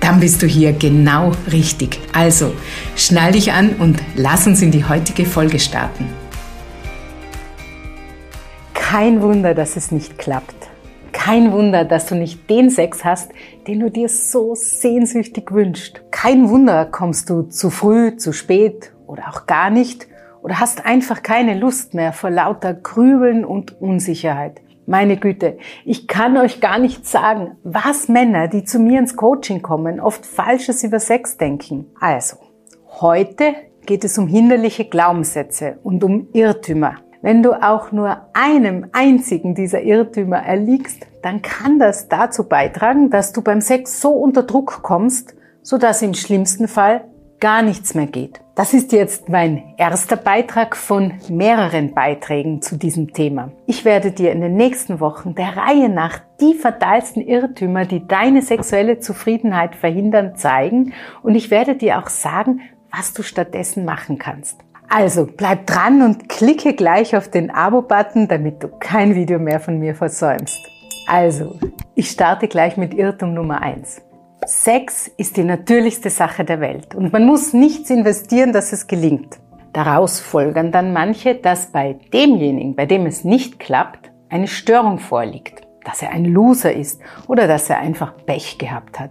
Dann bist du hier genau richtig. Also, schnall dich an und lass uns in die heutige Folge starten. Kein Wunder, dass es nicht klappt. Kein Wunder, dass du nicht den Sex hast, den du dir so sehnsüchtig wünschst. Kein Wunder, kommst du zu früh, zu spät oder auch gar nicht oder hast einfach keine Lust mehr vor lauter Grübeln und Unsicherheit. Meine Güte, ich kann euch gar nicht sagen, was Männer, die zu mir ins Coaching kommen, oft Falsches über Sex denken. Also, heute geht es um hinderliche Glaubenssätze und um Irrtümer. Wenn du auch nur einem einzigen dieser Irrtümer erliegst, dann kann das dazu beitragen, dass du beim Sex so unter Druck kommst, sodass im schlimmsten Fall gar nichts mehr geht. Das ist jetzt mein erster Beitrag von mehreren Beiträgen zu diesem Thema. Ich werde dir in den nächsten Wochen der Reihe nach die fatalsten Irrtümer, die deine sexuelle Zufriedenheit verhindern, zeigen und ich werde dir auch sagen, was du stattdessen machen kannst. Also bleib dran und klicke gleich auf den Abo-Button, damit du kein Video mehr von mir versäumst. Also, ich starte gleich mit Irrtum Nummer eins. Sex ist die natürlichste Sache der Welt und man muss nichts investieren, dass es gelingt. Daraus folgern dann manche, dass bei demjenigen, bei dem es nicht klappt, eine Störung vorliegt, dass er ein Loser ist oder dass er einfach Pech gehabt hat,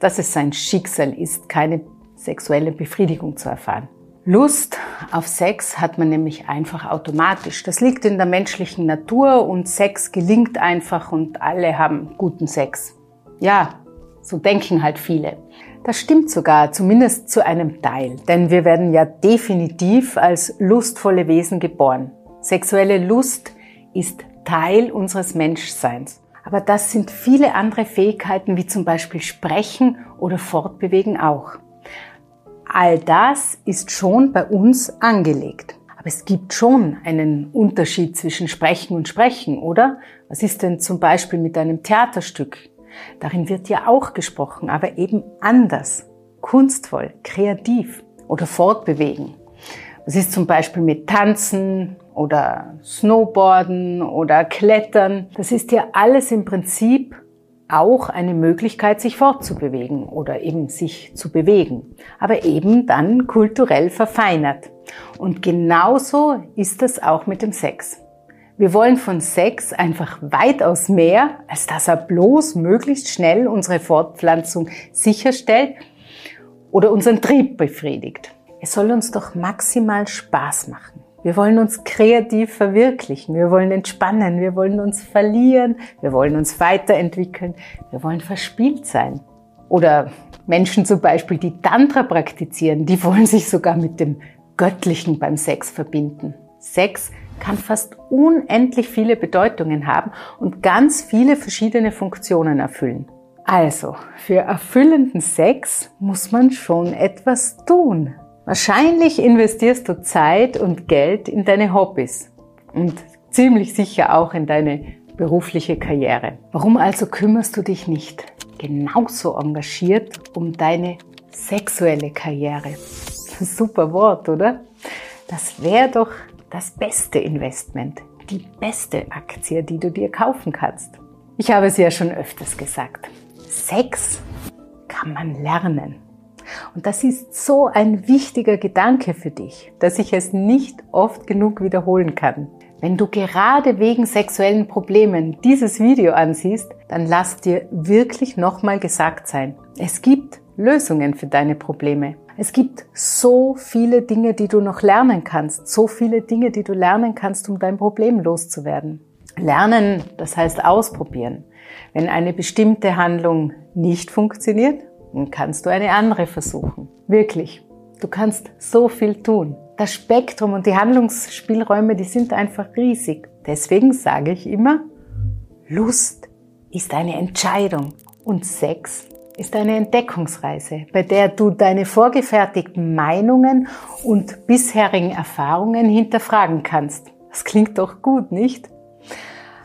dass es sein Schicksal ist, keine sexuelle Befriedigung zu erfahren. Lust auf Sex hat man nämlich einfach automatisch. Das liegt in der menschlichen Natur und Sex gelingt einfach und alle haben guten Sex. Ja, so denken halt viele. Das stimmt sogar, zumindest zu einem Teil, denn wir werden ja definitiv als lustvolle Wesen geboren. Sexuelle Lust ist Teil unseres Menschseins. Aber das sind viele andere Fähigkeiten wie zum Beispiel Sprechen oder Fortbewegen auch. All das ist schon bei uns angelegt. Aber es gibt schon einen Unterschied zwischen Sprechen und Sprechen, oder? Was ist denn zum Beispiel mit einem Theaterstück? Darin wird ja auch gesprochen, aber eben anders, kunstvoll, kreativ oder fortbewegen. Was ist zum Beispiel mit Tanzen oder Snowboarden oder Klettern? Das ist ja alles im Prinzip auch eine Möglichkeit, sich fortzubewegen oder eben sich zu bewegen, aber eben dann kulturell verfeinert. Und genauso ist das auch mit dem Sex. Wir wollen von Sex einfach weitaus mehr, als dass er bloß möglichst schnell unsere Fortpflanzung sicherstellt oder unseren Trieb befriedigt. Es soll uns doch maximal Spaß machen. Wir wollen uns kreativ verwirklichen, wir wollen entspannen, wir wollen uns verlieren, wir wollen uns weiterentwickeln, wir wollen verspielt sein. Oder Menschen zum Beispiel, die Tantra praktizieren, die wollen sich sogar mit dem Göttlichen beim Sex verbinden. Sex kann fast unendlich viele Bedeutungen haben und ganz viele verschiedene Funktionen erfüllen. Also, für erfüllenden Sex muss man schon etwas tun. Wahrscheinlich investierst du Zeit und Geld in deine Hobbys und ziemlich sicher auch in deine berufliche Karriere. Warum also kümmerst du dich nicht genauso engagiert um deine sexuelle Karriere? Super Wort, oder? Das wäre doch das beste Investment, die beste Aktie, die du dir kaufen kannst. Ich habe es ja schon öfters gesagt. Sex kann man lernen. Und das ist so ein wichtiger Gedanke für dich, dass ich es nicht oft genug wiederholen kann. Wenn du gerade wegen sexuellen Problemen dieses Video ansiehst, dann lass dir wirklich nochmal gesagt sein. Es gibt Lösungen für deine Probleme. Es gibt so viele Dinge, die du noch lernen kannst, so viele Dinge, die du lernen kannst, um dein Problem loszuwerden. Lernen, das heißt ausprobieren. Wenn eine bestimmte Handlung nicht funktioniert, dann kannst du eine andere versuchen. Wirklich. Du kannst so viel tun. Das Spektrum und die Handlungsspielräume, die sind einfach riesig. Deswegen sage ich immer, Lust ist eine Entscheidung und Sex ist eine Entdeckungsreise, bei der du deine vorgefertigten Meinungen und bisherigen Erfahrungen hinterfragen kannst. Das klingt doch gut, nicht?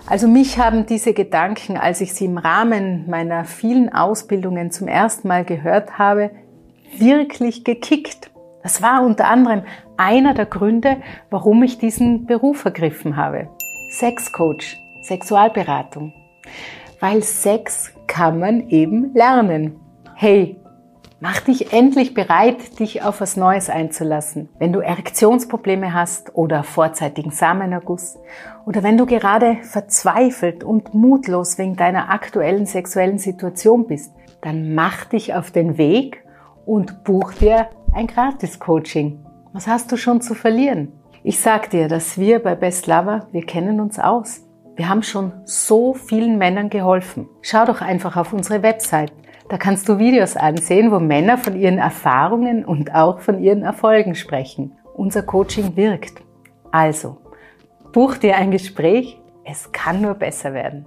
Also mich haben diese Gedanken, als ich sie im Rahmen meiner vielen Ausbildungen zum ersten Mal gehört habe, wirklich gekickt. Das war unter anderem einer der Gründe, warum ich diesen Beruf ergriffen habe. Sexcoach, Sexualberatung. Weil Sex kann man eben lernen. Hey, mach dich endlich bereit, dich auf was Neues einzulassen. Wenn du Erektionsprobleme hast oder vorzeitigen Samenerguss oder wenn du gerade verzweifelt und mutlos wegen deiner aktuellen sexuellen Situation bist, dann mach dich auf den Weg und buch dir ein Gratis-Coaching. Was hast du schon zu verlieren? Ich sag dir, dass wir bei Best Lover, wir kennen uns aus. Wir haben schon so vielen Männern geholfen. Schau doch einfach auf unsere Website. Da kannst du Videos ansehen, wo Männer von ihren Erfahrungen und auch von ihren Erfolgen sprechen. Unser Coaching wirkt. Also, buch dir ein Gespräch. Es kann nur besser werden.